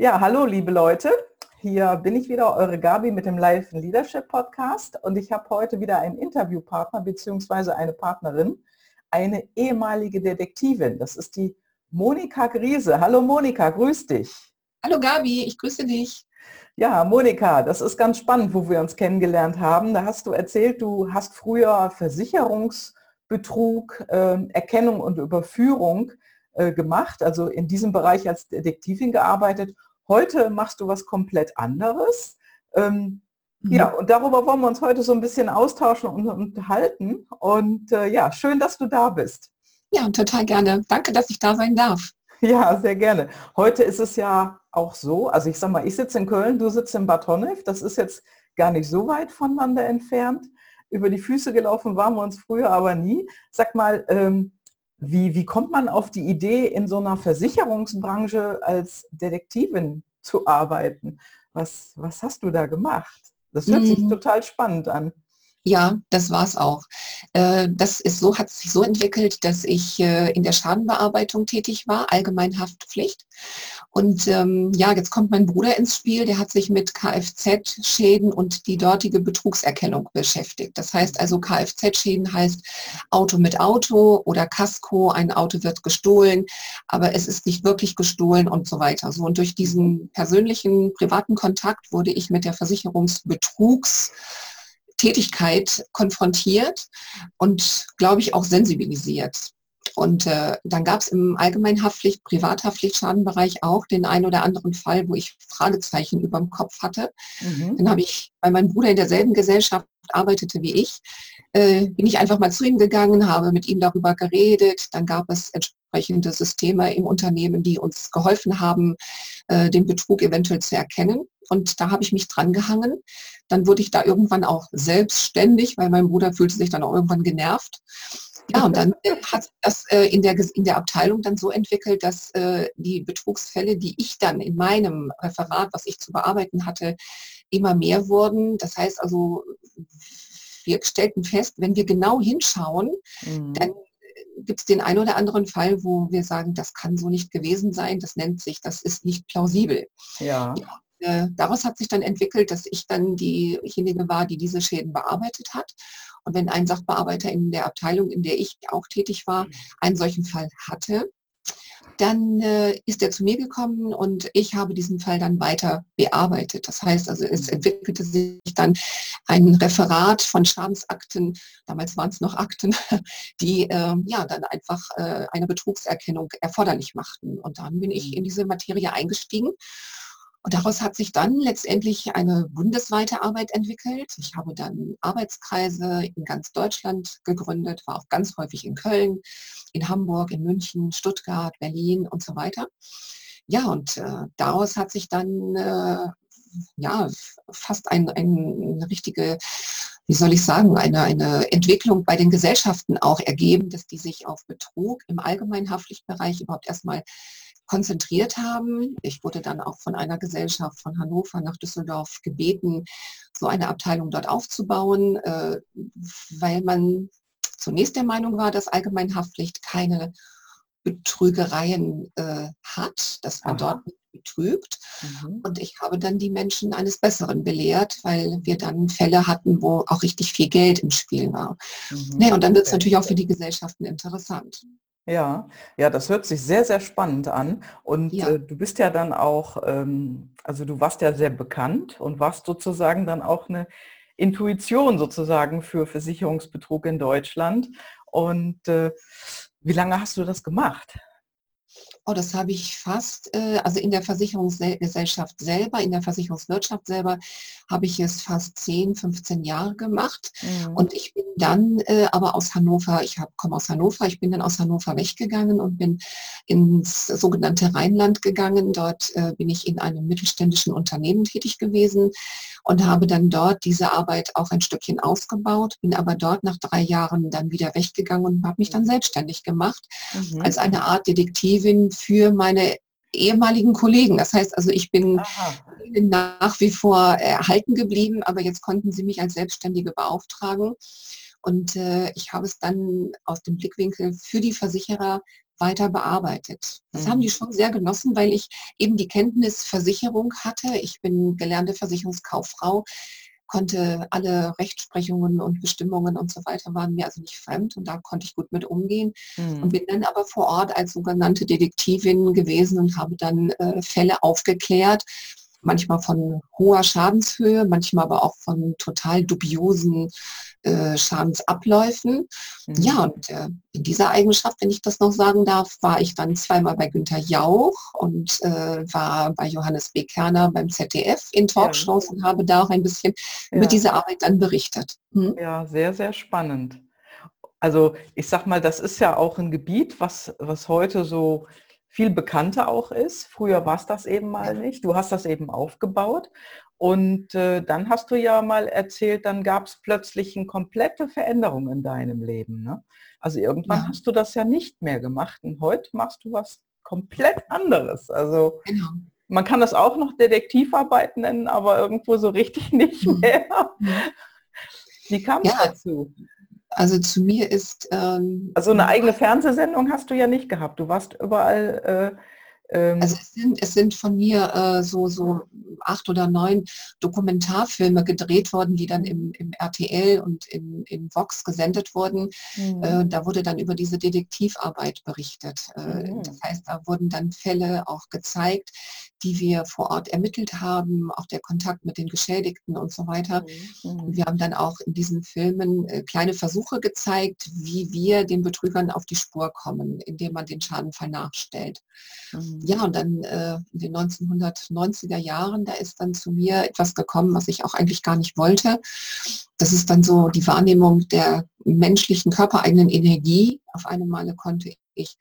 Ja, hallo liebe Leute. Hier bin ich wieder, eure Gabi mit dem Live Leadership Podcast und ich habe heute wieder einen Interviewpartner bzw. eine Partnerin, eine ehemalige Detektivin. Das ist die Monika Griese. Hallo Monika, grüß dich. Hallo Gabi, ich grüße dich. Ja, Monika, das ist ganz spannend, wo wir uns kennengelernt haben. Da hast du erzählt, du hast früher Versicherungsbetrug, äh, Erkennung und Überführung äh, gemacht, also in diesem Bereich als Detektivin gearbeitet Heute machst du was komplett anderes. Ähm, mhm. Ja, und darüber wollen wir uns heute so ein bisschen austauschen und unterhalten. Und äh, ja, schön, dass du da bist. Ja, total gerne. Danke, dass ich da sein darf. Ja, sehr gerne. Heute ist es ja auch so, also ich sag mal, ich sitze in Köln, du sitzt in Bad Honnef, das ist jetzt gar nicht so weit voneinander entfernt. Über die Füße gelaufen waren wir uns früher aber nie. Sag mal, ähm, wie, wie kommt man auf die Idee, in so einer Versicherungsbranche als Detektivin zu arbeiten? Was, was hast du da gemacht? Das hört mhm. sich total spannend an. Ja, das war es auch. Äh, das ist so, hat sich so entwickelt, dass ich äh, in der Schadenbearbeitung tätig war, Allgemeinhaftpflicht. Und ähm, ja, jetzt kommt mein Bruder ins Spiel, der hat sich mit Kfz-Schäden und die dortige Betrugserkennung beschäftigt. Das heißt also, Kfz-Schäden heißt Auto mit Auto oder Casco, ein Auto wird gestohlen, aber es ist nicht wirklich gestohlen und so weiter. So, und durch diesen persönlichen, privaten Kontakt wurde ich mit der Versicherungsbetrugs Tätigkeit konfrontiert und, glaube ich, auch sensibilisiert. Und äh, dann gab es im Allgemeinhaftpflicht, Privathaftpflichtschadenbereich auch den einen oder anderen Fall, wo ich Fragezeichen über dem Kopf hatte. Mhm. Dann habe ich, weil mein Bruder in derselben Gesellschaft arbeitete wie ich, äh, bin ich einfach mal zu ihm gegangen, habe mit ihm darüber geredet. Dann gab es entsprechende Systeme im Unternehmen, die uns geholfen haben, äh, den Betrug eventuell zu erkennen. Und da habe ich mich dran gehangen. Dann wurde ich da irgendwann auch selbstständig, weil mein Bruder fühlte sich dann auch irgendwann genervt. Ja, und dann hat sich das äh, in, der, in der Abteilung dann so entwickelt, dass äh, die Betrugsfälle, die ich dann in meinem Referat, was ich zu bearbeiten hatte, immer mehr wurden. Das heißt also, wir stellten fest, wenn wir genau hinschauen, mhm. dann gibt es den einen oder anderen Fall, wo wir sagen, das kann so nicht gewesen sein, das nennt sich, das ist nicht plausibel. Ja. ja äh, daraus hat sich dann entwickelt, dass ich dann diejenige war, die diese Schäden bearbeitet hat. Und wenn ein Sachbearbeiter in der Abteilung, in der ich auch tätig war, einen solchen Fall hatte, dann äh, ist er zu mir gekommen und ich habe diesen Fall dann weiter bearbeitet. Das heißt also, es entwickelte sich dann ein Referat von Schadensakten, damals waren es noch Akten, die äh, ja dann einfach äh, eine Betrugserkennung erforderlich machten. Und dann bin ich in diese Materie eingestiegen und daraus hat sich dann letztendlich eine bundesweite Arbeit entwickelt. Ich habe dann Arbeitskreise in ganz Deutschland gegründet, war auch ganz häufig in Köln, in Hamburg, in München, Stuttgart, Berlin und so weiter. Ja, und äh, daraus hat sich dann äh, ja, fast ein, ein, eine richtige, wie soll ich sagen, eine, eine Entwicklung bei den Gesellschaften auch ergeben, dass die sich auf Betrug im Allgemeinhaftpflichtbereich überhaupt erstmal konzentriert haben. Ich wurde dann auch von einer Gesellschaft von Hannover nach Düsseldorf gebeten, so eine Abteilung dort aufzubauen, äh, weil man zunächst der Meinung war, dass Allgemeinhaftpflicht keine Betrügereien äh, hat, dass man Aha. dort nicht betrügt. Mhm. Und ich habe dann die Menschen eines Besseren belehrt, weil wir dann Fälle hatten, wo auch richtig viel Geld im Spiel war. Mhm. Nee, und dann wird es natürlich auch für die Gesellschaften interessant. Ja, ja, das hört sich sehr, sehr spannend an. Und Ja. äh, du bist ja dann auch, ähm, also du warst ja sehr bekannt und warst sozusagen dann auch eine Intuition sozusagen für Versicherungsbetrug in Deutschland. Und äh, wie lange hast du das gemacht? Oh, das habe ich fast, äh, also in der Versicherungsgesellschaft selber, in der Versicherungswirtschaft selber habe ich es fast 10, 15 Jahre gemacht. Mhm. Und ich bin dann äh, aber aus Hannover, ich komme aus Hannover, ich bin dann aus Hannover weggegangen und bin ins sogenannte Rheinland gegangen. Dort äh, bin ich in einem mittelständischen Unternehmen tätig gewesen und habe dann dort diese Arbeit auch ein Stückchen ausgebaut, bin aber dort nach drei Jahren dann wieder weggegangen und habe mich dann selbstständig gemacht mhm. als eine Art Detektivin für meine ehemaligen Kollegen. Das heißt also, ich bin Aha. nach wie vor erhalten geblieben, aber jetzt konnten sie mich als Selbstständige beauftragen. Und äh, ich habe es dann aus dem Blickwinkel für die Versicherer weiter bearbeitet. Das Mhm. haben die schon sehr genossen, weil ich eben die Kenntnis Versicherung hatte. Ich bin gelernte Versicherungskauffrau, konnte alle Rechtsprechungen und Bestimmungen und so weiter waren mir also nicht fremd und da konnte ich gut mit umgehen und Mhm. bin dann aber vor Ort als sogenannte Detektivin gewesen und habe dann äh, Fälle aufgeklärt, manchmal von hoher Schadenshöhe, manchmal aber auch von total dubiosen äh, Schadensabläufen. Ja, Mhm. und äh, in dieser Eigenschaft, wenn ich das noch sagen darf, war ich dann zweimal bei Günter Jauch und äh, war bei Johannes B. Kerner beim ZDF in Talkshows und habe da auch ein bisschen über Ja. diese Arbeit dann berichtet. Hm? Ja, sehr, sehr spannend. Also ich sag mal, das ist ja auch ein Gebiet, was, was heute so viel bekannter auch ist. Früher war es das eben mal nicht. Du hast das eben aufgebaut. Und äh, dann hast du ja mal erzählt, dann gab es plötzlich eine komplette Veränderung in deinem Leben. Ne? Also irgendwann Ja. hast du das ja nicht mehr gemacht und heute machst du was komplett anderes. Also Genau. man kann das auch noch Detektivarbeit nennen, aber irgendwo so richtig nicht Mhm. mehr. Mhm. Wie kam es Ja. dazu? Also zu mir ist ähm, Also eine eigene Fernsehsendung hast du ja nicht gehabt. Du warst überall. Äh, ähm, Also es sind, es sind von mir äh, so, so acht oder neun Dokumentarfilme gedreht worden, die dann im, im RTL und in, in Vox gesendet wurden. mhm. Äh, da wurde dann über diese Detektivarbeit berichtet. Äh, Mhm. Das heißt, da wurden dann Fälle auch gezeigt, die wir vor Ort ermittelt haben, auch der Kontakt mit den Geschädigten und so weiter. Mhm. Wir haben dann auch in diesen Filmen äh, kleine Versuche gezeigt, wie wir den Betrügern auf die Spur kommen, indem man den Schadenfall nachstellt. Mhm. Ja, und dann äh, in den 1990er Jahren, da ist dann zu mir etwas gekommen, was ich auch eigentlich gar nicht wollte. Das ist dann so die Wahrnehmung der menschlichen körpereigenen Energie. Auf eine Male konnte ich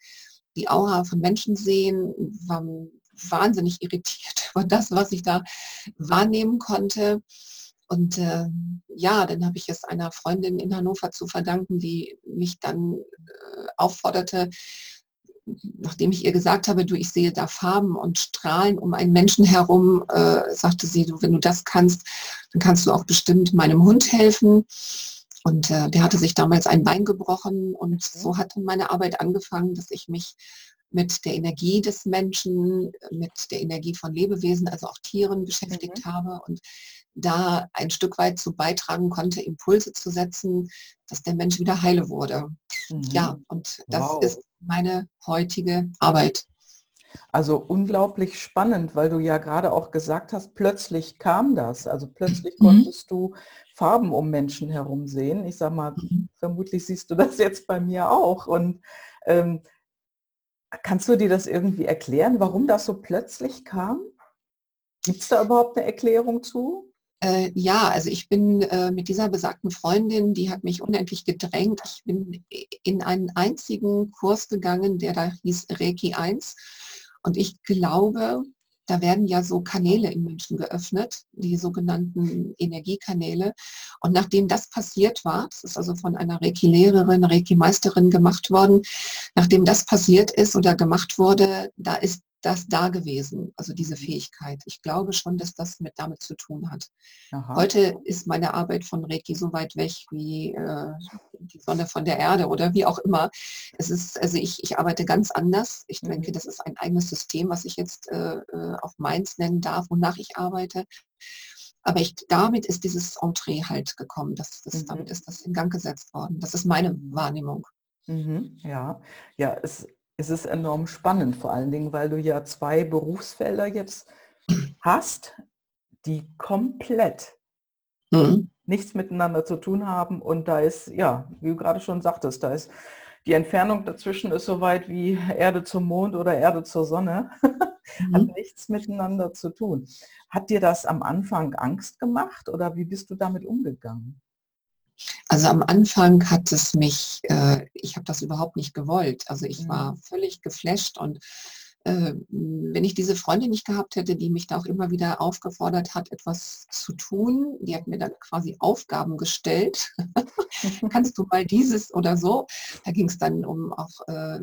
die Aura von Menschen sehen, war wahnsinnig irritiert über das, was ich da wahrnehmen konnte. Und äh, ja, dann habe ich es einer Freundin in Hannover zu verdanken, die mich dann äh, aufforderte, nachdem ich ihr gesagt habe, du, ich sehe da Farben und Strahlen um einen Menschen herum, äh, sagte sie, du, wenn du das kannst, dann kannst du auch bestimmt meinem Hund helfen. Und äh, der hatte sich damals ein Bein gebrochen und so hat dann meine Arbeit angefangen, dass ich mich mit der Energie des Menschen, mit der Energie von Lebewesen, also auch Tieren beschäftigt habe und da ein Stück weit zu beitragen konnte, Impulse zu setzen, dass der Mensch wieder heile wurde. Mhm. Ja, und das Wow. ist meine heutige Arbeit. Also unglaublich spannend, weil du ja gerade auch gesagt hast, plötzlich kam das. Also plötzlich Mhm. konntest du Farben um Menschen herum sehen. Ich sag mal, Mhm. vermutlich siehst du das jetzt bei mir auch. Und ähm, kannst du dir das irgendwie erklären, warum das so plötzlich kam? Gibt es da überhaupt eine Erklärung zu? Äh, ja, also ich bin äh, mit dieser besagten Freundin, die hat mich unendlich gedrängt. Ich bin in einen einzigen Kurs gegangen, der da hieß Reiki 1. Und ich glaube, da werden ja so Kanäle im Menschen geöffnet, die sogenannten Energiekanäle. Und nachdem das passiert war, das ist also von einer Reiki-Lehrerin, Reiki-Meisterin gemacht worden, nachdem das passiert ist oder gemacht wurde, da ist das da gewesen, also diese Fähigkeit. Ich glaube schon, dass das mit damit zu tun hat. Aha. Heute ist meine Arbeit von Reiki so weit weg wie äh, die Sonne von der Erde oder wie auch immer. Es ist, also ich, ich arbeite ganz anders. Ich Mhm. denke, das ist ein eigenes System, was ich jetzt äh, äh, auf meins nennen darf, wonach ich arbeite. Aber ich, damit ist dieses Entree halt gekommen. Das, das, Mhm. Damit ist das in Gang gesetzt worden. Das ist meine Wahrnehmung. Mhm, ja, ja, es, es ist enorm spannend, vor allen Dingen, weil du ja zwei Berufsfelder jetzt hast, die komplett Mhm. nichts miteinander zu tun haben und da ist, ja, wie du gerade schon sagtest, da ist die Entfernung dazwischen ist so weit wie Erde zum Mond oder Erde zur Sonne, hat Mhm. nichts miteinander zu tun. Hat dir das am Anfang Angst gemacht oder wie bist du damit umgegangen? Also am Anfang hat es mich, äh, ich habe das überhaupt nicht gewollt. Also ich Mhm. war völlig geflasht und äh, wenn ich diese Freundin nicht gehabt hätte, die mich da auch immer wieder aufgefordert hat, etwas zu tun, die hat mir dann quasi Aufgaben gestellt. Kannst du mal dieses oder so? Da ging es dann um auch äh,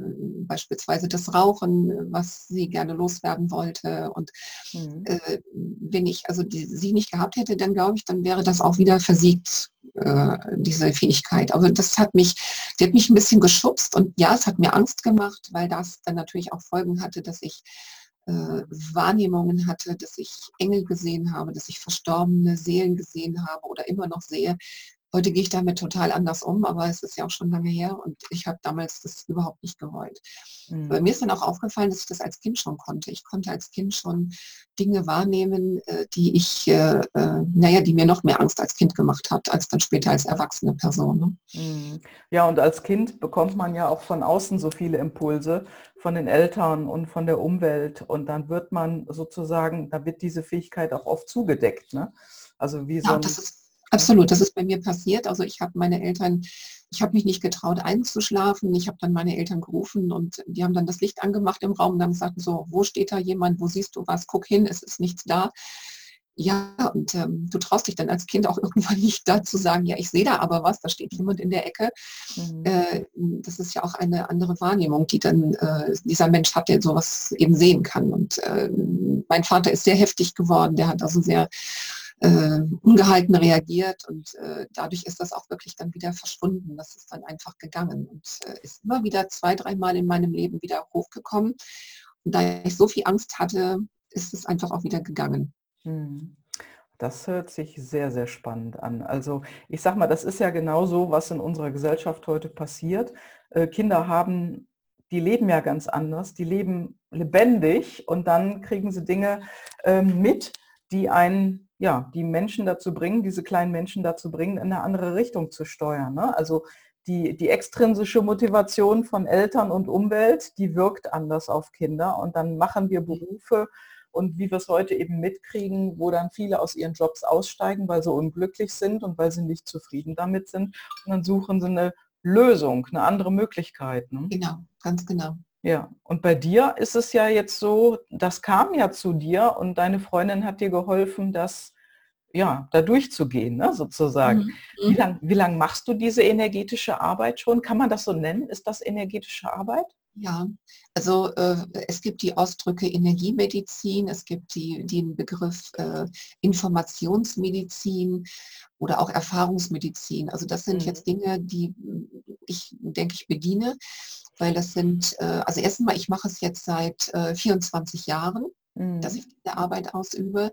beispielsweise das Rauchen, was sie gerne loswerden wollte. Und Mhm. äh, wenn ich also die, sie nicht gehabt hätte, dann glaube ich, dann wäre das auch wieder versiegt äh, diese Fähigkeit. Aber das hat mich, die hat mich ein bisschen geschubst und ja, es hat mir Angst gemacht, weil das dann natürlich auch Folgen hatte, dass ich äh, Wahrnehmungen hatte, dass ich Engel gesehen habe, dass ich verstorbene Seelen gesehen habe oder immer noch sehe, Heute gehe ich damit total anders um, aber es ist ja auch schon lange her und ich habe damals das überhaupt nicht gewollt. Mhm. mir ist dann auch aufgefallen, dass ich das als Kind schon konnte. Ich konnte als Kind schon Dinge wahrnehmen, äh, die ich, äh, äh, naja, die mir noch mehr Angst als Kind gemacht hat, als dann später als erwachsene Person. Ne? Mhm. Ja, und als Kind bekommt man ja auch von außen so viele Impulse von den Eltern und von der Umwelt und dann wird man sozusagen, da wird diese Fähigkeit auch oft zugedeckt. Ne? Also wie ja, so ein, Absolut, das ist bei mir passiert. Also ich habe meine Eltern, ich habe mich nicht getraut einzuschlafen. Ich habe dann meine Eltern gerufen und die haben dann das Licht angemacht im Raum und dann gesagt, so, wo steht da jemand, wo siehst du was, guck hin, es ist nichts da. Ja, und ähm, du traust dich dann als Kind auch irgendwann nicht dazu sagen, ja, ich sehe da aber was, da steht jemand in der Ecke. Mhm. Äh, das ist ja auch eine andere Wahrnehmung, die dann äh, dieser Mensch hat, der sowas eben sehen kann. Und äh, mein Vater ist sehr heftig geworden, der hat also sehr äh, ungehalten reagiert und äh, dadurch ist das auch wirklich dann wieder verschwunden. Das ist dann einfach gegangen und äh, ist immer wieder zwei, dreimal in meinem Leben wieder hochgekommen. Und da ich so viel Angst hatte, ist es einfach auch wieder gegangen. Hm. Das hört sich sehr, sehr spannend an. Also ich sag mal, das ist ja genau so, was in unserer Gesellschaft heute passiert. Äh, Kinder haben, die leben ja ganz anders, die leben lebendig und dann kriegen sie Dinge ähm, mit, die einen ja, die Menschen dazu bringen, diese kleinen Menschen dazu bringen, in eine andere Richtung zu steuern. Ne? Also die, die extrinsische Motivation von Eltern und Umwelt, die wirkt anders auf Kinder und dann machen wir Berufe und wie wir es heute eben mitkriegen, wo dann viele aus ihren Jobs aussteigen, weil sie unglücklich sind und weil sie nicht zufrieden damit sind und dann suchen sie eine Lösung, eine andere Möglichkeit. Ne? Genau, ganz genau. Ja, und bei dir ist es ja jetzt so, das kam ja zu dir und deine Freundin hat dir geholfen, das ja, da durchzugehen, ne, sozusagen. Mhm. Wie mhm. lange wie lang machst du diese energetische Arbeit schon? Kann man das so nennen? Ist das energetische Arbeit? Ja, also äh, es gibt die Ausdrücke Energiemedizin, es gibt die, den Begriff äh, Informationsmedizin oder auch Erfahrungsmedizin. Also das sind mhm. jetzt Dinge, die ich denke ich bediene weil das sind, äh, also erstmal, ich mache es jetzt seit 24 äh, Jahren dass mhm. ich diese Arbeit ausübe.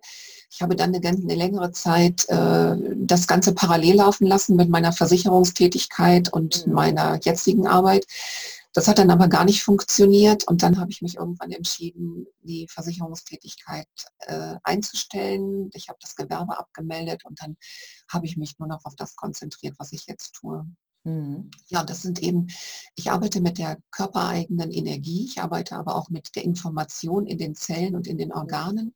Ich habe dann eine, eine längere Zeit äh, das Ganze parallel laufen lassen mit meiner Versicherungstätigkeit und mhm. meiner jetzigen Arbeit. Das hat dann aber gar nicht funktioniert und dann habe ich mich irgendwann entschieden, die Versicherungstätigkeit äh, einzustellen. Ich habe das Gewerbe abgemeldet und dann habe ich mich nur noch auf das konzentriert, was ich jetzt tue. Mhm. Ja, das sind eben, ich arbeite mit der körpereigenen Energie, ich arbeite aber auch mit der Information in den Zellen und in den Organen.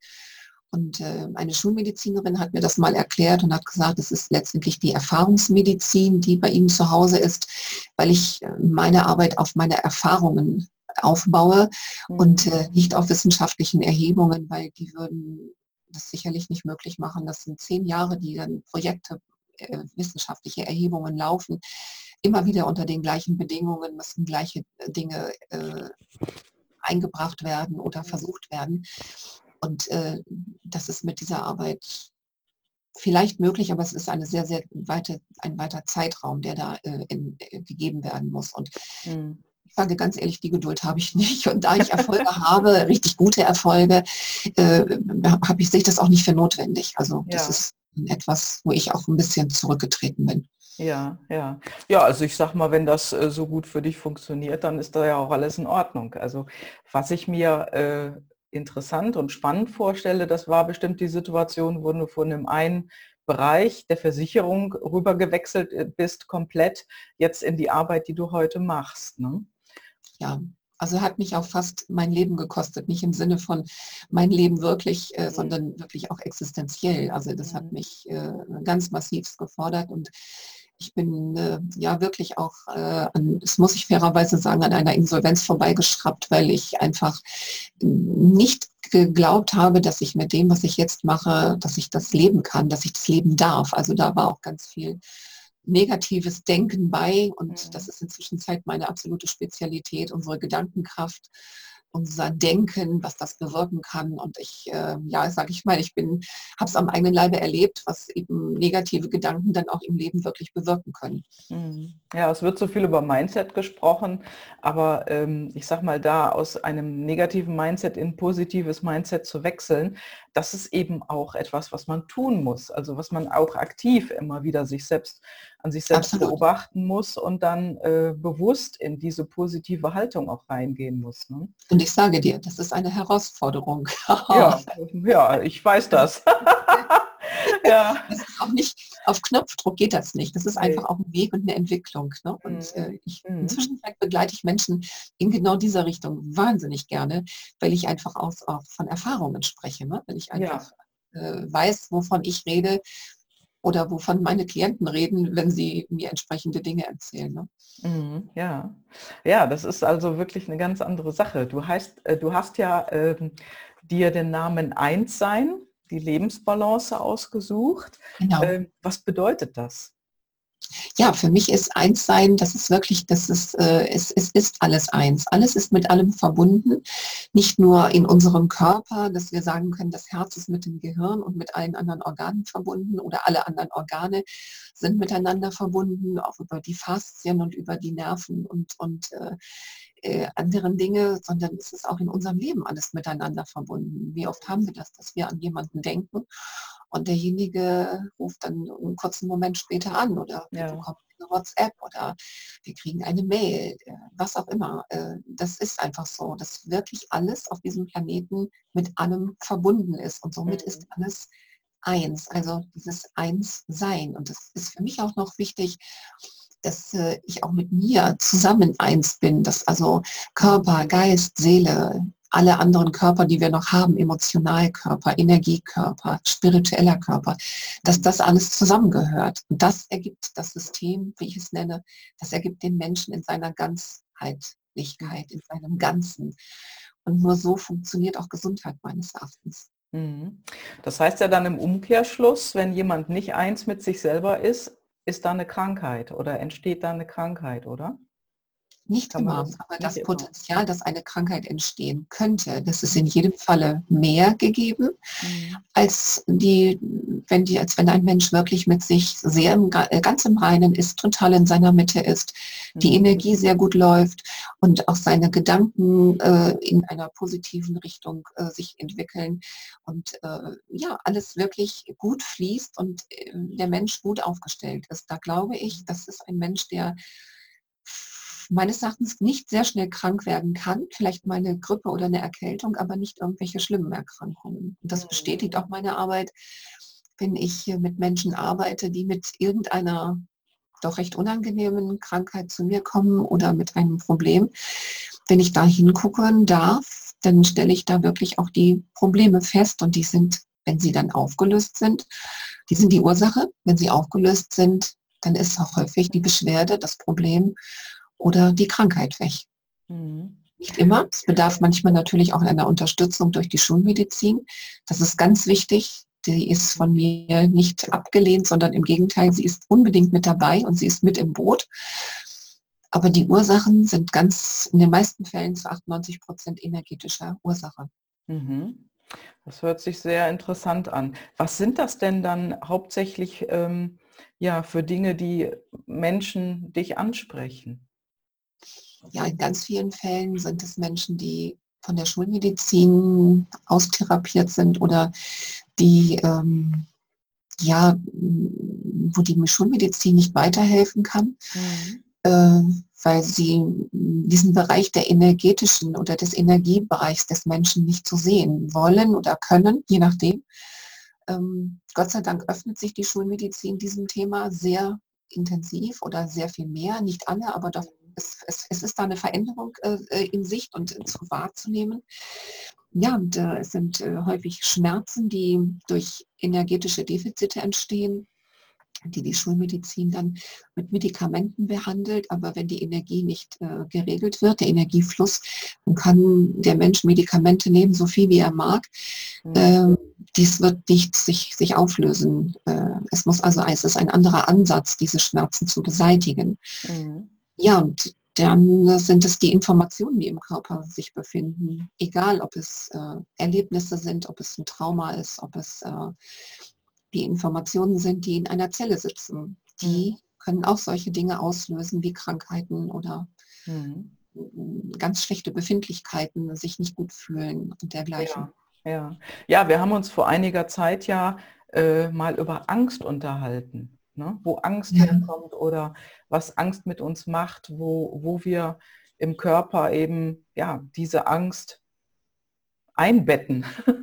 Und äh, eine Schulmedizinerin hat mir das mal erklärt und hat gesagt, es ist letztendlich die Erfahrungsmedizin, die bei Ihnen zu Hause ist, weil ich äh, meine Arbeit auf meine Erfahrungen aufbaue mhm. und äh, nicht auf wissenschaftlichen Erhebungen, weil die würden das sicherlich nicht möglich machen. Das sind zehn Jahre, die dann Projekte äh, wissenschaftliche Erhebungen laufen, immer wieder unter den gleichen Bedingungen müssen gleiche äh, Dinge äh, eingebracht werden oder versucht werden. Und äh, das ist mit dieser Arbeit vielleicht möglich, aber es ist eine sehr, sehr weite, ein weiter Zeitraum, der da äh, in, äh, gegeben werden muss. Und mhm. ich sage ganz ehrlich, die Geduld habe ich nicht. Und da ich Erfolge habe, richtig gute Erfolge, äh, habe ich, sehe ich das auch nicht für notwendig. Also ja. das ist etwas, wo ich auch ein bisschen zurückgetreten bin. Ja, ja. Ja, also ich sag mal, wenn das äh, so gut für dich funktioniert, dann ist da ja auch alles in Ordnung. Also was ich mir äh, interessant und spannend vorstelle, das war bestimmt die Situation, wo du von dem einen Bereich der Versicherung rübergewechselt äh, bist, komplett jetzt in die Arbeit, die du heute machst. Ne? Ja, also hat mich auch fast mein Leben gekostet, nicht im Sinne von mein Leben wirklich, äh, sondern wirklich auch existenziell. Also das hat mhm. mich äh, ganz massiv gefordert und ich bin äh, ja wirklich auch, äh, an, das muss ich fairerweise sagen, an einer Insolvenz vorbeigeschraubt, weil ich einfach nicht geglaubt habe, dass ich mit dem, was ich jetzt mache, dass ich das leben kann, dass ich das leben darf. Also da war auch ganz viel negatives Denken bei und mhm. das ist inzwischen Zeit meine absolute Spezialität, unsere Gedankenkraft unser Denken, was das bewirken kann. Und ich, äh, ja, sage ich mal, ich bin, habe es am eigenen Leibe erlebt, was eben negative Gedanken dann auch im Leben wirklich bewirken können. Mhm. Ja, es wird so viel über Mindset gesprochen, aber ähm, ich sag mal, da aus einem negativen Mindset in positives Mindset zu wechseln, das ist eben auch etwas, was man tun muss. Also was man auch aktiv immer wieder sich selbst an sich selbst Absolut. beobachten muss und dann äh, bewusst in diese positive Haltung auch reingehen muss. Ne? Und ich sage dir, das ist eine Herausforderung. ja, ja, ich weiß das. ja. Das ist auch nicht, auf Knopfdruck geht das nicht. Das ist einfach auch ein Weg und eine Entwicklung. Ne? Und mhm. äh, ich, mhm. inzwischen begleite ich Menschen in genau dieser Richtung wahnsinnig gerne, weil ich einfach aus, auch von Erfahrungen spreche. Ne? Weil ich einfach ja. äh, weiß, wovon ich rede oder wovon meine Klienten reden, wenn sie mir entsprechende Dinge erzählen. Ne? Mhm, ja. ja, das ist also wirklich eine ganz andere Sache. Du, heißt, äh, du hast ja äh, dir den Namen Einssein die Lebensbalance ausgesucht. Genau. Ähm, was bedeutet das? Ja, für mich ist eins sein, das ist wirklich, das ist, äh, es, es ist alles eins. Alles ist mit allem verbunden. Nicht nur in unserem Körper, dass wir sagen können, das Herz ist mit dem Gehirn und mit allen anderen Organen verbunden oder alle anderen Organe sind miteinander verbunden, auch über die Faszien und über die Nerven und, und äh, äh, anderen Dinge, sondern es ist auch in unserem Leben alles miteinander verbunden. Wie oft haben wir das, dass wir an jemanden denken und derjenige ruft dann einen kurzen Moment später an oder ja. bekommt eine WhatsApp oder wir kriegen eine Mail, äh, was auch immer. Äh, das ist einfach so, dass wirklich alles auf diesem Planeten mit allem verbunden ist und somit mhm. ist alles eins, also dieses Eins-Sein. Und das ist für mich auch noch wichtig, dass äh, ich auch mit mir zusammen eins bin, dass also Körper, Geist, Seele, alle anderen Körper, die wir noch haben, Emotionalkörper, Energiekörper, spiritueller Körper, dass das alles zusammengehört. Und das ergibt das System, wie ich es nenne, das ergibt den Menschen in seiner Ganzheitlichkeit, in seinem Ganzen. Und nur so funktioniert auch Gesundheit meines Erachtens. Mhm. Das heißt ja dann im Umkehrschluss, wenn jemand nicht eins mit sich selber ist, ist da eine Krankheit oder entsteht da eine Krankheit, oder? Nicht immer, das aber das Potenzial, dass eine Krankheit entstehen könnte, das ist in jedem Falle mehr gegeben, mhm. als die, wenn die, als wenn ein Mensch wirklich mit sich sehr im, äh, ganz im Reinen ist, total in seiner Mitte ist, mhm. die Energie sehr gut läuft und auch seine Gedanken äh, in einer positiven Richtung äh, sich entwickeln und äh, ja, alles wirklich gut fließt und äh, der Mensch gut aufgestellt ist. Da glaube ich, das ist ein Mensch, der meines Erachtens nicht sehr schnell krank werden kann, vielleicht mal eine Grippe oder eine Erkältung, aber nicht irgendwelche schlimmen Erkrankungen. Und das bestätigt auch meine Arbeit, wenn ich mit Menschen arbeite, die mit irgendeiner doch recht unangenehmen Krankheit zu mir kommen oder mit einem Problem. Wenn ich da hingucken darf, dann stelle ich da wirklich auch die Probleme fest und die sind, wenn sie dann aufgelöst sind, die sind die Ursache. Wenn sie aufgelöst sind, dann ist auch häufig die Beschwerde, das Problem oder die Krankheit weg. Mhm. Nicht immer. Es bedarf manchmal natürlich auch einer Unterstützung durch die Schulmedizin. Das ist ganz wichtig. Die ist von mir nicht abgelehnt, sondern im Gegenteil, sie ist unbedingt mit dabei und sie ist mit im Boot. Aber die Ursachen sind ganz in den meisten Fällen zu 98 Prozent energetischer Ursache. Mhm. Das hört sich sehr interessant an. Was sind das denn dann hauptsächlich ähm, ja, für Dinge, die Menschen dich ansprechen? Ja, in ganz vielen Fällen sind es Menschen, die von der Schulmedizin austherapiert sind oder die, ähm, ja, wo die Schulmedizin nicht weiterhelfen kann, mhm. äh, weil sie diesen Bereich der energetischen oder des Energiebereichs des Menschen nicht so sehen wollen oder können, je nachdem. Ähm, Gott sei Dank öffnet sich die Schulmedizin diesem Thema sehr intensiv oder sehr viel mehr, nicht alle, aber doch es, es, es ist da eine Veränderung äh, äh in Sicht und äh, zu wahrzunehmen. Ja, und äh, es sind äh, häufig Schmerzen, die durch energetische Defizite entstehen, die die Schulmedizin dann mit Medikamenten behandelt. Aber wenn die Energie nicht äh, geregelt wird, der Energiefluss, dann kann der Mensch Medikamente nehmen, so viel wie er mag. Mhm. Ähm, dies wird nicht sich, sich auflösen. Es muss also, es ist ein anderer Ansatz, diese Schmerzen zu beseitigen. Mhm. Ja, und dann sind es die Informationen, die im Körper sich befinden. Egal, ob es äh, Erlebnisse sind, ob es ein Trauma ist, ob es äh, die Informationen sind, die in einer Zelle sitzen. Die mhm. können auch solche Dinge auslösen wie Krankheiten oder mhm. ganz schlechte Befindlichkeiten, sich nicht gut fühlen und dergleichen. Ja, ja. ja wir haben uns vor einiger Zeit ja äh, mal über Angst unterhalten ne? wo Angst ja. herkommt oder was Angst mit uns macht, wo, wo wir im Körper eben ja, diese Angst einbetten.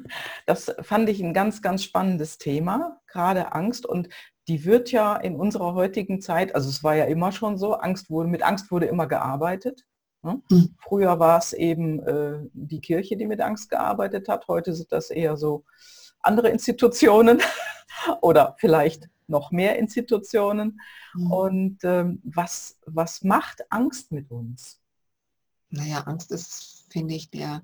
Das fand ich ein ganz, ganz spannendes Thema, gerade Angst. Und die wird ja in unserer heutigen Zeit, also es war ja immer schon so, Angst wurde, mit Angst wurde immer gearbeitet. Ne? Mhm. Früher war es eben äh, die Kirche, die mit Angst gearbeitet hat. Heute sind das eher so andere Institutionen oder vielleicht noch mehr Institutionen. Mhm. Und ähm, was, was macht Angst mit uns? Naja, Angst ist, finde ich, der,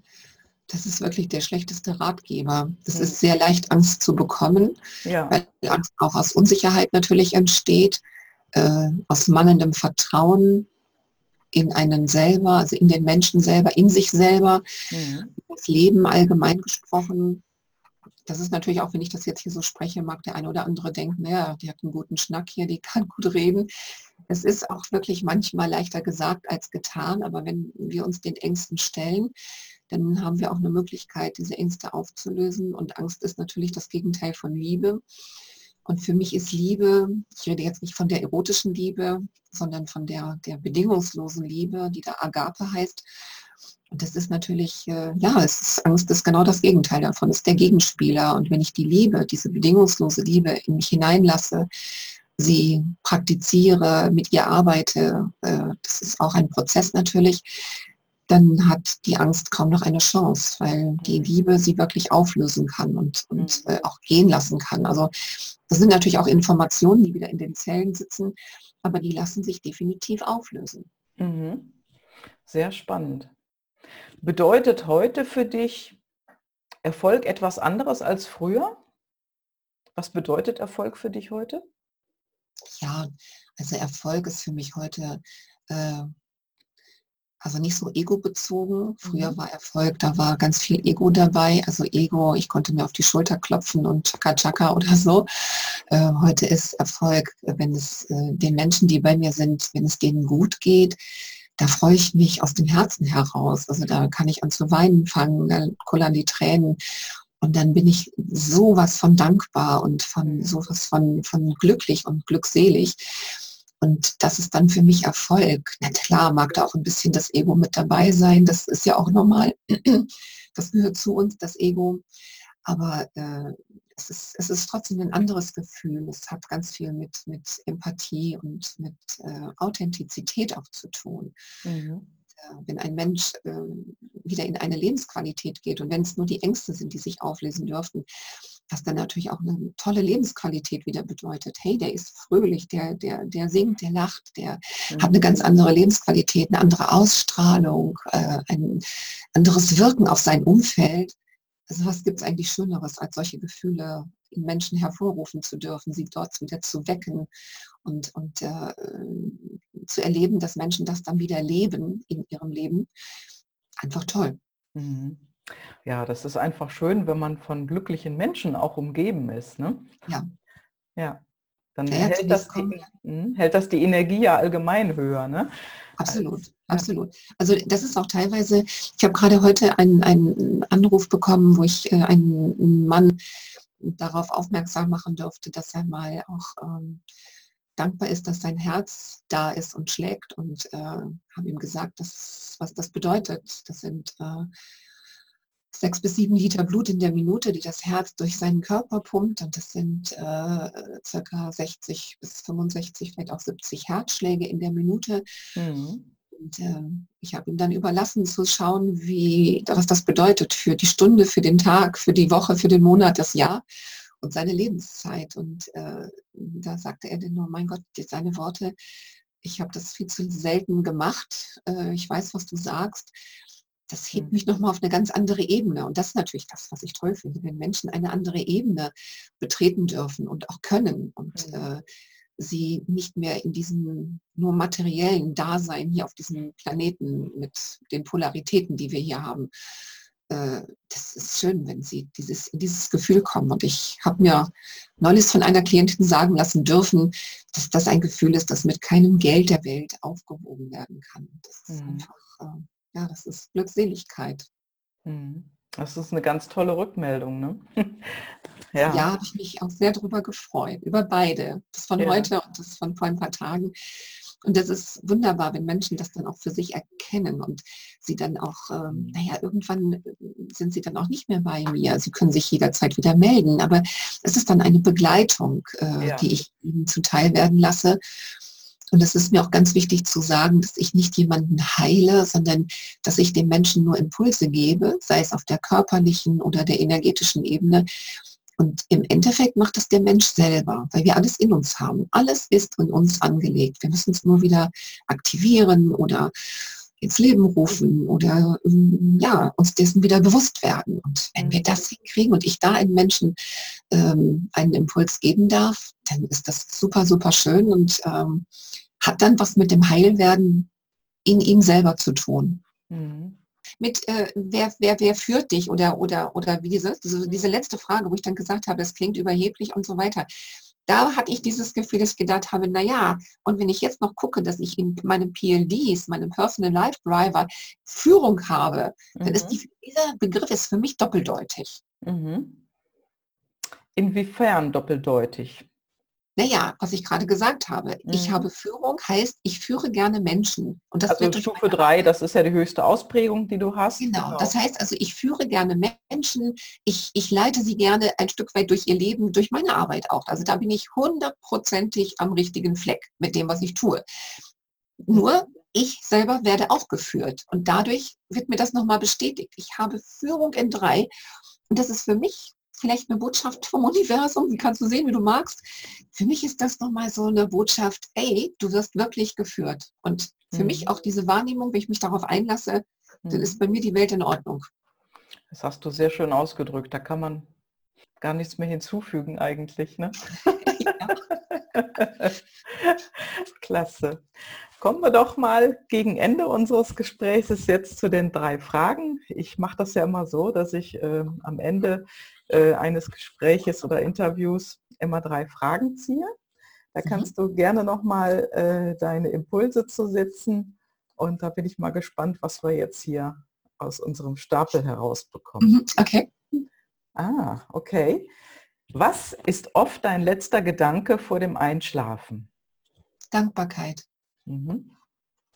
das ist wirklich der schlechteste Ratgeber. Es mhm. ist sehr leicht, Angst zu bekommen, ja. weil Angst auch aus Unsicherheit natürlich entsteht, äh, aus mangelndem Vertrauen in einen selber, also in den Menschen selber, in sich selber, mhm. das Leben allgemein gesprochen das ist natürlich auch, wenn ich das jetzt hier so spreche, mag der eine oder andere denken, naja, die hat einen guten Schnack hier, die kann gut reden. Es ist auch wirklich manchmal leichter gesagt als getan, aber wenn wir uns den Ängsten stellen, dann haben wir auch eine Möglichkeit, diese Ängste aufzulösen. Und Angst ist natürlich das Gegenteil von Liebe. Und für mich ist Liebe, ich rede jetzt nicht von der erotischen Liebe, sondern von der, der bedingungslosen Liebe, die da Agape heißt. Und das ist natürlich, äh, ja, es ist, Angst ist genau das Gegenteil davon, ist der Gegenspieler. Und wenn ich die Liebe, diese bedingungslose Liebe in mich hineinlasse, sie praktiziere, mit ihr arbeite, äh, das ist auch ein Prozess natürlich, dann hat die Angst kaum noch eine Chance, weil die Liebe sie wirklich auflösen kann und, und mhm. äh, auch gehen lassen kann. Also das sind natürlich auch Informationen, die wieder in den Zellen sitzen, aber die lassen sich definitiv auflösen. Mhm. Sehr spannend. Bedeutet heute für dich Erfolg etwas anderes als früher? Was bedeutet Erfolg für dich heute? Ja, also Erfolg ist für mich heute äh, also nicht so ego-bezogen. Früher mhm. war Erfolg, da war ganz viel Ego dabei. Also Ego, ich konnte mir auf die Schulter klopfen und Chaka Chaka oder so. Äh, heute ist Erfolg, wenn es äh, den Menschen, die bei mir sind, wenn es denen gut geht, da freue ich mich aus dem Herzen heraus. Also da kann ich an zu weinen fangen, dann kullern die Tränen. Und dann bin ich sowas von dankbar und von sowas von, von glücklich und glückselig. Und das ist dann für mich Erfolg. Na klar, mag da auch ein bisschen das Ego mit dabei sein. Das ist ja auch normal. Das gehört zu uns, das Ego. Aber äh, es ist, es ist trotzdem ein anderes Gefühl. Es hat ganz viel mit, mit Empathie und mit äh, Authentizität auch zu tun. Mhm. Äh, wenn ein Mensch äh, wieder in eine Lebensqualität geht und wenn es nur die Ängste sind, die sich auflesen dürften, was dann natürlich auch eine tolle Lebensqualität wieder bedeutet. Hey, der ist fröhlich, der, der, der singt, der lacht, der mhm. hat eine ganz andere Lebensqualität, eine andere Ausstrahlung, äh, ein anderes Wirken auf sein Umfeld. Also was gibt es eigentlich Schöneres, als solche Gefühle in Menschen hervorrufen zu dürfen, sie dort wieder zu wecken und, und äh, zu erleben, dass Menschen das dann wieder leben in ihrem Leben. Einfach toll. Mhm. Ja, das ist einfach schön, wenn man von glücklichen Menschen auch umgeben ist. Ne? Ja. Ja. Dann ja, hält, das die, hm, hält das die Energie ja allgemein höher. Ne? Absolut, absolut. Also das ist auch teilweise, ich habe gerade heute einen, einen Anruf bekommen, wo ich äh, einen Mann darauf aufmerksam machen durfte, dass er mal auch ähm, dankbar ist, dass sein Herz da ist und schlägt und äh, habe ihm gesagt, dass, was das bedeutet. Das sind äh, sechs bis sieben Liter Blut in der Minute, die das Herz durch seinen Körper pumpt. Und das sind äh, circa 60 bis 65, vielleicht auch 70 Herzschläge in der Minute. Mhm. Und äh, ich habe ihm dann überlassen zu schauen, wie, was das bedeutet für die Stunde, für den Tag, für die Woche, für den Monat, das Jahr und seine Lebenszeit. Und äh, da sagte er dann nur, mein Gott, seine Worte, ich habe das viel zu selten gemacht. Äh, ich weiß, was du sagst das hebt mhm. mich nochmal auf eine ganz andere Ebene. Und das ist natürlich das, was ich toll finde, wenn Menschen eine andere Ebene betreten dürfen und auch können und mhm. äh, sie nicht mehr in diesem nur materiellen Dasein hier auf diesem Planeten mit den Polaritäten, die wir hier haben, äh, das ist schön, wenn sie dieses, in dieses Gefühl kommen. Und ich habe mir neulich von einer Klientin sagen lassen dürfen, dass das ein Gefühl ist, das mit keinem Geld der Welt aufgewogen werden kann. Das ist mhm. einfach, äh, ja, das ist Glückseligkeit. Mhm. Das ist eine ganz tolle Rückmeldung, ne? ja, ja habe ich mich auch sehr darüber gefreut, über beide. Das von ja. heute und das von vor ein paar Tagen. Und das ist wunderbar, wenn Menschen das dann auch für sich erkennen und sie dann auch, ähm, mhm. naja, irgendwann äh, sind sie dann auch nicht mehr bei mir. Sie können sich jederzeit wieder melden, aber es ist dann eine Begleitung, äh, ja. die ich ihnen zuteil werden lasse. Und es ist mir auch ganz wichtig zu sagen, dass ich nicht jemanden heile, sondern dass ich den Menschen nur Impulse gebe, sei es auf der körperlichen oder der energetischen Ebene, und im Endeffekt macht das der Mensch selber, weil wir alles in uns haben. Alles ist in uns angelegt. Wir müssen es nur wieder aktivieren oder ins Leben rufen oder ähm, ja, uns dessen wieder bewusst werden. Und wenn wir das hinkriegen und ich da einem Menschen ähm, einen Impuls geben darf, dann ist das super, super schön und ähm, hat dann was mit dem Heilwerden in ihm selber zu tun. Mhm mit äh, wer, wer, wer führt dich oder, oder, oder wie diese, diese, diese letzte Frage, wo ich dann gesagt habe, das klingt überheblich und so weiter. Da hatte ich dieses Gefühl, dass ich gedacht habe, naja, und wenn ich jetzt noch gucke, dass ich in meinem PLDs, meinem Personal Life Driver, Führung habe, mhm. dann ist mhm. die, dieser Begriff ist für mich doppeldeutig. Mhm. Inwiefern doppeldeutig? Naja, was ich gerade gesagt habe. Mhm. Ich habe Führung, heißt, ich führe gerne Menschen. Und das also Stufe 3, das ist ja die höchste Ausprägung, die du hast. Genau. genau, das heißt also, ich führe gerne Menschen, ich, ich leite sie gerne ein Stück weit durch ihr Leben, durch meine Arbeit auch. Also da bin ich hundertprozentig am richtigen Fleck mit dem, was ich tue. Nur ich selber werde auch geführt. Und dadurch wird mir das nochmal bestätigt. Ich habe Führung in drei. Und das ist für mich vielleicht eine Botschaft vom Universum, wie kannst du sehen, wie du magst. Für mich ist das nochmal so eine Botschaft, ey, du wirst wirklich geführt. Und für mhm. mich auch diese Wahrnehmung, wenn ich mich darauf einlasse, mhm. dann ist bei mir die Welt in Ordnung. Das hast du sehr schön ausgedrückt. Da kann man gar nichts mehr hinzufügen eigentlich. Ne? Klasse. Kommen wir doch mal gegen Ende unseres Gesprächs jetzt zu den drei Fragen. Ich mache das ja immer so, dass ich äh, am Ende äh, eines Gespräches oder Interviews immer drei Fragen ziehe. Da mhm. kannst du gerne nochmal äh, deine Impulse zu setzen. Und da bin ich mal gespannt, was wir jetzt hier aus unserem Stapel herausbekommen. Mhm, okay. Ah, okay. Was ist oft dein letzter Gedanke vor dem Einschlafen? Dankbarkeit mhm.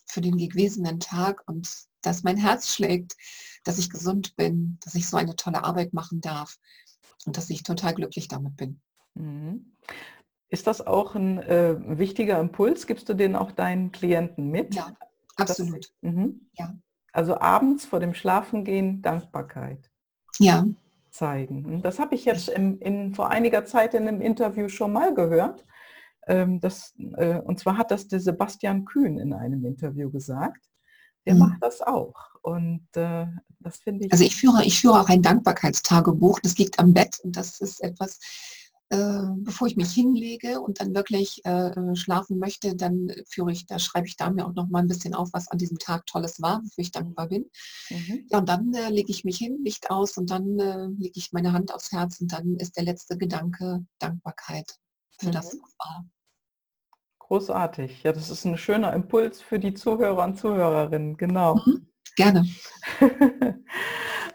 für den gewesenen Tag und dass mein Herz schlägt, dass ich gesund bin, dass ich so eine tolle Arbeit machen darf und dass ich total glücklich damit bin. Mhm. Ist das auch ein äh, wichtiger Impuls? Gibst du den auch deinen Klienten mit? Ja, absolut. Das, mhm. ja. Also abends vor dem Schlafengehen Dankbarkeit. Ja. Zeigen. Das habe ich jetzt in, in, vor einiger Zeit in einem Interview schon mal gehört. Ähm, das, äh, und zwar hat das der Sebastian Kühn in einem Interview gesagt. Der mhm. macht das auch. Und äh, das finde ich. Also ich führe, ich führe auch ein Dankbarkeitstagebuch. Das liegt am Bett und das ist etwas, äh, bevor ich mich hinlege und dann wirklich äh, schlafen möchte, dann führe ich, da schreibe ich da mir auch noch mal ein bisschen auf, was an diesem Tag Tolles war, wofür ich dankbar bin. Mhm. Ja, und dann äh, lege ich mich hin, Licht aus und dann äh, lege ich meine Hand aufs Herz und dann ist der letzte Gedanke Dankbarkeit für mhm. das, was war. Großartig. Ja, das ist ein schöner Impuls für die Zuhörer und Zuhörerinnen. Genau. Mhm. Gerne.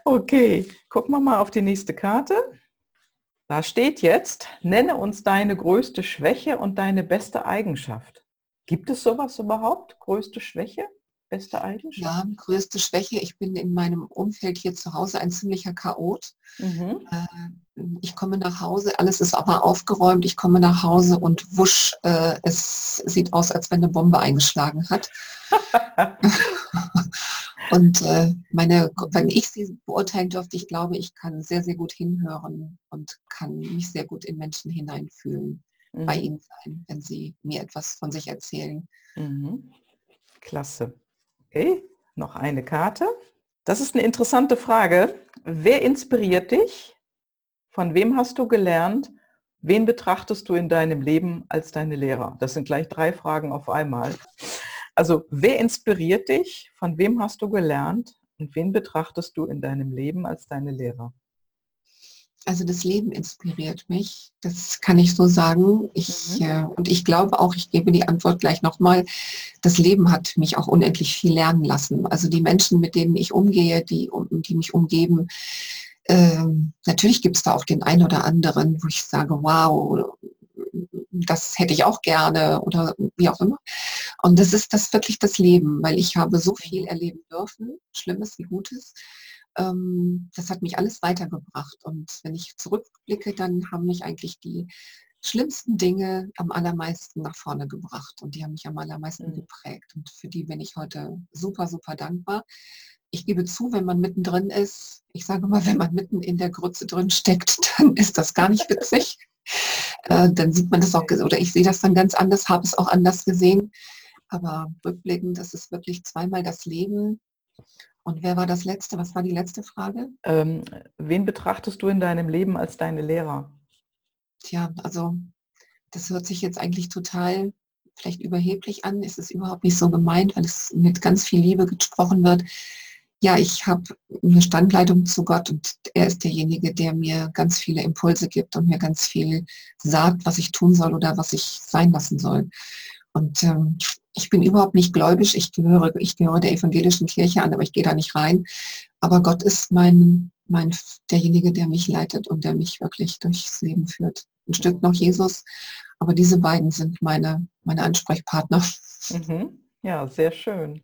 okay, gucken wir mal auf die nächste Karte. Da steht jetzt, nenne uns deine größte Schwäche und deine beste Eigenschaft. Gibt es sowas überhaupt? Größte Schwäche? Beste Eigenschaft? Ja, größte Schwäche. Ich bin in meinem Umfeld hier zu Hause ein ziemlicher Chaot. Mhm. Äh, ich komme nach Hause, alles ist aber aufgeräumt. Ich komme nach Hause und wusch, äh, es sieht aus, als wenn eine Bombe eingeschlagen hat. und äh, meine, wenn ich sie beurteilen dürfte, ich glaube, ich kann sehr, sehr gut hinhören und kann mich sehr gut in Menschen hineinfühlen, mhm. bei ihnen sein, wenn sie mir etwas von sich erzählen. Mhm. Klasse. Okay, noch eine Karte. Das ist eine interessante Frage. Wer inspiriert dich? Von wem hast du gelernt? wen betrachtest du in deinem Leben als deine Lehrer? Das sind gleich drei Fragen auf einmal. Also wer inspiriert dich? Von wem hast du gelernt? Und wen betrachtest du in deinem Leben als deine Lehrer? Also das Leben inspiriert mich, das kann ich so sagen. Ich, mhm. äh, und ich glaube auch, ich gebe die Antwort gleich nochmal, das Leben hat mich auch unendlich viel lernen lassen. Also die Menschen, mit denen ich umgehe, die, die mich umgeben, äh, natürlich gibt es da auch den einen oder anderen, wo ich sage, wow, das hätte ich auch gerne oder wie auch immer. Und das ist das wirklich das Leben, weil ich habe so viel erleben dürfen, Schlimmes wie Gutes ähm, das hat mich alles weitergebracht. Und wenn ich zurückblicke, dann haben mich eigentlich die schlimmsten Dinge am allermeisten nach vorne gebracht und die haben mich am allermeisten mhm. geprägt. Und für die bin ich heute super, super dankbar. Ich gebe zu, wenn man mittendrin ist, ich sage mal, wenn man mitten in der Grütze drin steckt, dann ist das gar nicht witzig. äh, dann sieht man das auch, oder ich sehe das dann ganz anders, habe es auch anders gesehen. Aber rückblickend, das ist wirklich zweimal das Leben und wer war das letzte? Was war die letzte Frage? Ähm, wen betrachtest du in deinem Leben als deine Lehrer? Tja, also das hört sich jetzt eigentlich total vielleicht überheblich an. Es ist überhaupt nicht so gemeint, weil es mit ganz viel Liebe gesprochen wird. Ja, ich habe eine Standleitung zu Gott und er ist derjenige, der mir ganz viele Impulse gibt und mir ganz viel sagt, was ich tun soll oder was ich sein lassen soll. Und ähm, ich bin überhaupt nicht gläubig, ich gehöre, ich gehöre der evangelischen Kirche an, aber ich gehe da nicht rein. Aber Gott ist mein, mein, derjenige, der mich leitet und der mich wirklich durchs Leben führt. Ein Stück noch Jesus, aber diese beiden sind meine, meine Ansprechpartner. Mhm. Ja, sehr schön.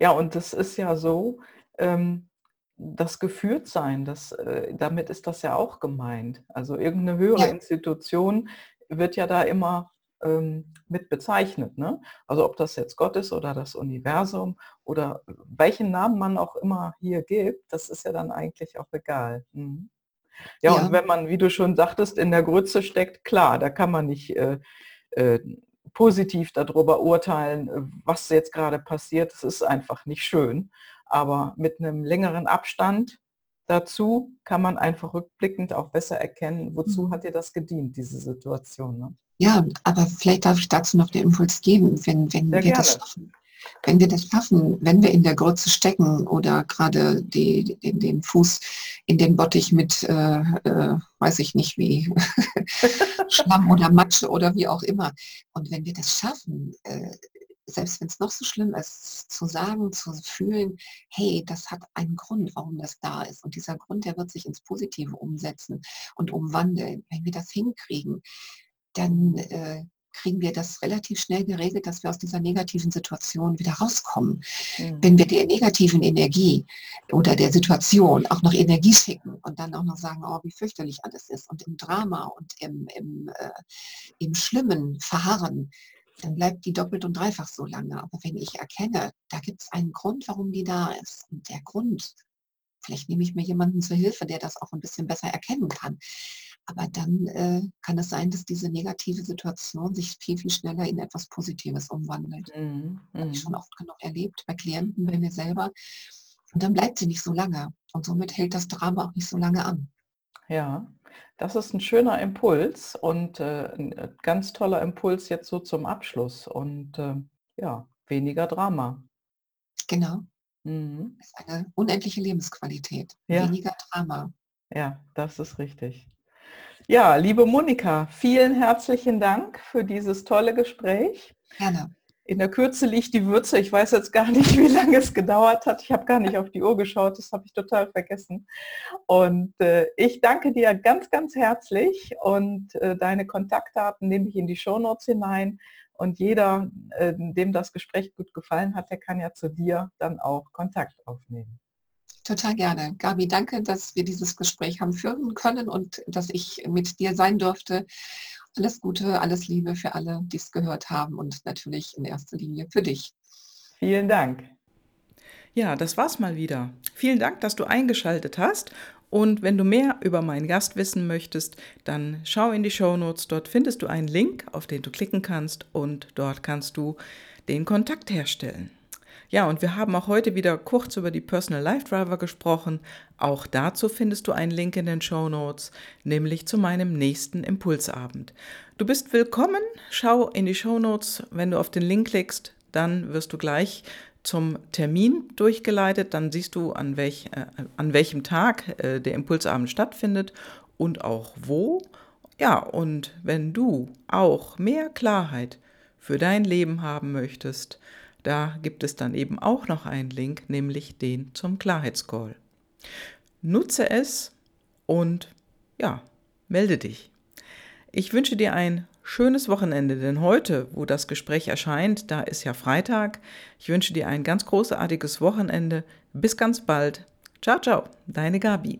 Ja, und das ist ja so, ähm, das Geführtsein, das, äh, damit ist das ja auch gemeint. Also irgendeine höhere ja. Institution wird ja da immer ähm, mit bezeichnet. Ne? Also ob das jetzt Gott ist oder das Universum oder welchen Namen man auch immer hier gibt, das ist ja dann eigentlich auch egal. Mhm. Ja, ja, und wenn man, wie du schon sagtest, in der Grütze steckt, klar, da kann man nicht äh, äh, positiv darüber urteilen, äh, was jetzt gerade passiert. Es ist einfach nicht schön. Aber mit einem längeren Abstand dazu kann man einfach rückblickend auch besser erkennen, wozu mhm. hat dir das gedient, diese Situation. Ne? Ja, aber vielleicht darf ich dazu noch den Impuls geben, wenn, wenn wir das schaffen. Wenn wir das schaffen, wenn wir in der Grütze stecken oder gerade die, den, den Fuß in den Bottich mit, äh, äh, weiß ich nicht wie, Schlamm oder Matsche oder wie auch immer. Und wenn wir das schaffen, äh, selbst wenn es noch so schlimm ist, zu sagen, zu fühlen, hey, das hat einen Grund, warum das da ist. Und dieser Grund, der wird sich ins Positive umsetzen und umwandeln. Wenn wir das hinkriegen, dann äh, kriegen wir das relativ schnell geregelt, dass wir aus dieser negativen Situation wieder rauskommen. Mhm. Wenn wir der negativen Energie oder der Situation auch noch Energie schicken und dann auch noch sagen, oh, wie fürchterlich alles ist und im Drama und im, im, äh, im Schlimmen verharren, dann bleibt die doppelt und dreifach so lange. Aber wenn ich erkenne, da gibt es einen Grund, warum die da ist und der Grund, vielleicht nehme ich mir jemanden zur Hilfe, der das auch ein bisschen besser erkennen kann aber dann äh, kann es sein, dass diese negative Situation sich viel, viel schneller in etwas Positives umwandelt. Mhm. Habe ich schon mhm. oft genug erlebt, bei Klienten, bei mir selber. Und dann bleibt sie nicht so lange. Und somit hält das Drama auch nicht so lange an. Ja, das ist ein schöner Impuls und äh, ein äh, ganz toller Impuls jetzt so zum Abschluss. Und äh, ja, weniger Drama. Genau. Mhm. Das ist eine unendliche Lebensqualität. Ja. Weniger Drama. Ja, das ist richtig. Ja, liebe Monika, vielen herzlichen Dank für dieses tolle Gespräch. Gerne. In der Kürze liegt die Würze. Ich weiß jetzt gar nicht, wie lange es gedauert hat. Ich habe gar nicht auf die Uhr geschaut. Das habe ich total vergessen. Und äh, ich danke dir ganz, ganz herzlich. Und äh, deine Kontaktdaten nehme ich in die Shownotes hinein. Und jeder, äh, dem das Gespräch gut gefallen hat, der kann ja zu dir dann auch Kontakt aufnehmen. Total gerne. Gabi, danke, dass wir dieses Gespräch haben führen können und dass ich mit dir sein durfte. Alles Gute, alles Liebe für alle, die es gehört haben und natürlich in erster Linie für dich. Vielen Dank. Ja, das war's mal wieder. Vielen Dank, dass du eingeschaltet hast. Und wenn du mehr über meinen Gast wissen möchtest, dann schau in die Show Notes. Dort findest du einen Link, auf den du klicken kannst und dort kannst du den Kontakt herstellen. Ja, und wir haben auch heute wieder kurz über die Personal Life Driver gesprochen. Auch dazu findest du einen Link in den Show Notes, nämlich zu meinem nächsten Impulsabend. Du bist willkommen. Schau in die Show Notes. Wenn du auf den Link klickst, dann wirst du gleich zum Termin durchgeleitet. Dann siehst du, an, welch, äh, an welchem Tag äh, der Impulsabend stattfindet und auch wo. Ja, und wenn du auch mehr Klarheit für dein Leben haben möchtest, da gibt es dann eben auch noch einen Link, nämlich den zum Klarheitscall. Nutze es und ja, melde dich. Ich wünsche dir ein schönes Wochenende, denn heute, wo das Gespräch erscheint, da ist ja Freitag. Ich wünsche dir ein ganz großartiges Wochenende. Bis ganz bald. Ciao, ciao, deine Gabi.